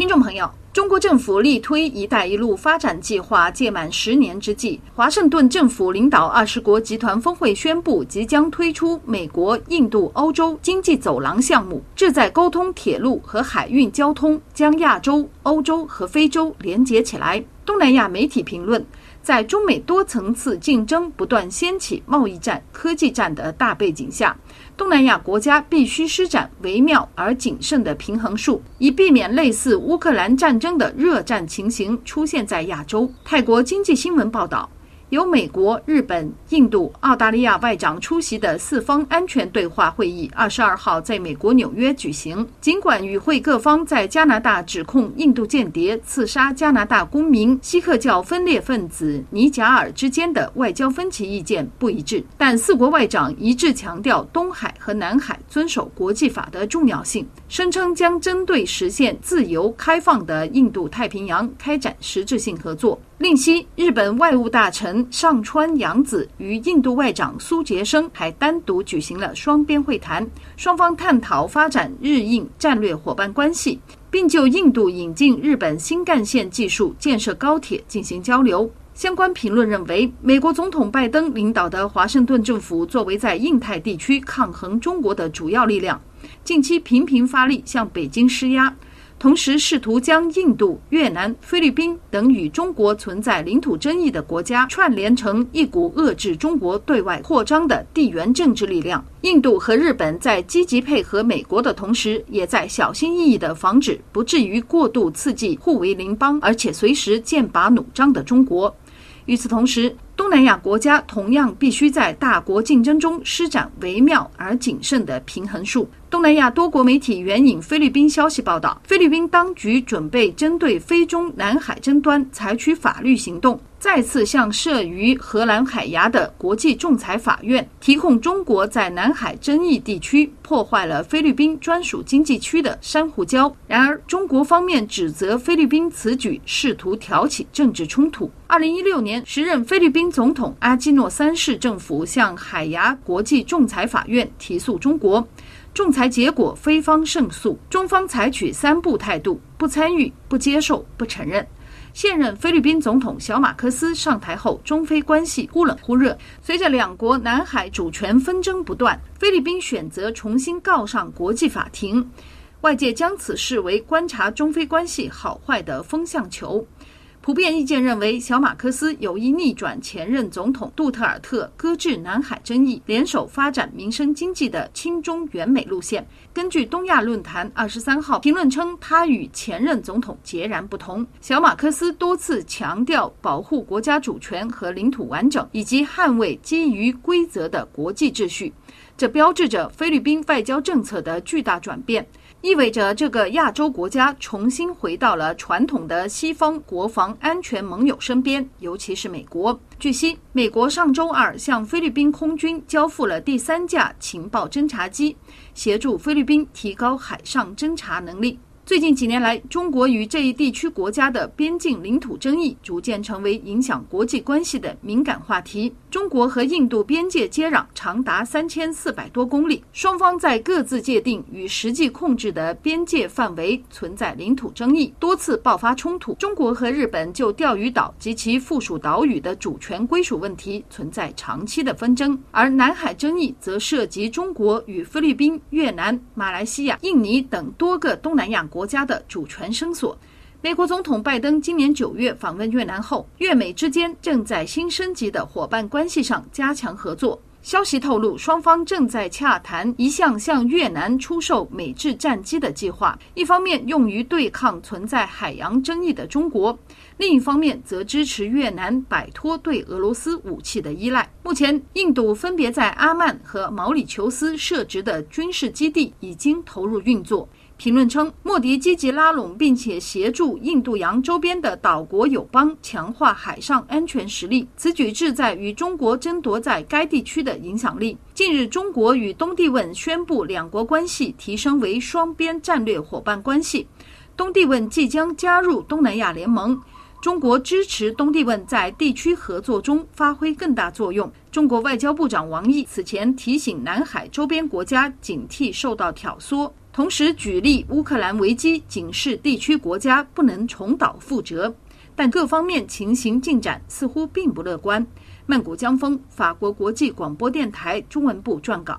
听众朋友，中国政府力推“一带一路”发展计划届满十年之际，华盛顿政府领导二十国集团峰会宣布，即将推出美国、印度、欧洲经济走廊项目，旨在沟通铁路和海运交通，将亚洲、欧洲和非洲连接起来。东南亚媒体评论。在中美多层次竞争不断掀起贸易战、科技战的大背景下，东南亚国家必须施展微妙而谨慎的平衡术，以避免类似乌克兰战争的热战情形出现在亚洲。泰国经济新闻报道。由美国、日本、印度、澳大利亚外长出席的四方安全对话会议，二十二号在美国纽约举行。尽管与会各方在加拿大指控印度间谍刺杀加拿大公民锡克教分裂分子尼贾尔之间的外交分歧意见不一致，但四国外长一致强调东海和南海遵守国际法的重要性，声称将针对实现自由开放的印度太平洋开展实质性合作。另悉，日本外务大臣上川洋子与印度外长苏杰生还单独举行了双边会谈，双方探讨发展日印战略伙伴关系，并就印度引进日本新干线技术、建设高铁进行交流。相关评论认为，美国总统拜登领导的华盛顿政府作为在印太地区抗衡中国的主要力量，近期频频发力向北京施压。同时，试图将印度、越南、菲律宾等与中国存在领土争议的国家串联成一股遏制中国对外扩张的地缘政治力量。印度和日本在积极配合美国的同时，也在小心翼翼地防止不至于过度刺激互为邻邦而且随时剑拔弩张的中国。与此同时，东南亚国家同样必须在大国竞争中施展微妙而谨慎的平衡术。东南亚多国媒体援引菲律宾消息报道，菲律宾当局准备针对非中南海争端采取法律行动。再次向设于荷兰海牙的国际仲裁法院提控中国在南海争议地区破坏了菲律宾专属经济区的珊瑚礁。然而，中国方面指责菲律宾此举试图挑起政治冲突。二零一六年，时任菲律宾总统阿基诺三世政府向海牙国际仲裁法院提诉中国，仲裁结果菲方胜诉，中方采取三不态度：不参与、不接受、不承认。现任菲律宾总统小马克思上台后，中菲关系忽冷忽热。随着两国南海主权纷争不断，菲律宾选择重新告上国际法庭，外界将此视为观察中非关系好坏的风向球。普遍意见认为，小马克思有意逆转前任总统杜特尔特搁置南海争议、联手发展民生经济的亲中援美路线。根据东亚论坛二十三号评论称，他与前任总统截然不同。小马克思多次强调保护国家主权和领土完整，以及捍卫基于规则的国际秩序。这标志着菲律宾外交政策的巨大转变。意味着这个亚洲国家重新回到了传统的西方国防安全盟友身边，尤其是美国。据悉，美国上周二向菲律宾空军交付了第三架情报侦察机，协助菲律宾提高海上侦察能力。最近几年来，中国与这一地区国家的边境领土争议逐渐成为影响国际关系的敏感话题。中国和印度边界接壤长达三千四百多公里，双方在各自界定与实际控制的边界范围存在领土争议，多次爆发冲突。中国和日本就钓鱼岛及其附属岛屿的主权归属问题存在长期的纷争，而南海争议则涉及中国与菲律宾、越南、马来西亚、印尼等多个东南亚国。国家的主权声索。美国总统拜登今年九月访问越南后，越美之间正在新升级的伙伴关系上加强合作。消息透露，双方正在洽谈一项向越南出售美制战机的计划，一方面用于对抗存在海洋争议的中国，另一方面则支持越南摆脱对俄罗斯武器的依赖。目前，印度分别在阿曼和毛里求斯设置的军事基地已经投入运作。评论称，莫迪积极拉拢并且协助印度洋周边的岛国友邦强化海上安全实力，此举志在与中国争夺在该地区的影响力。近日，中国与东帝汶宣布两国关系提升为双边战略伙伴关系，东帝汶即将加入东南亚联盟。中国支持东帝汶在地区合作中发挥更大作用。中国外交部长王毅此前提醒南海周边国家警惕受到挑唆，同时举例乌克兰危机，警示地区国家不能重蹈覆辙。但各方面情形进展似乎并不乐观。曼谷江峰，法国国际广播电台中文部撰稿。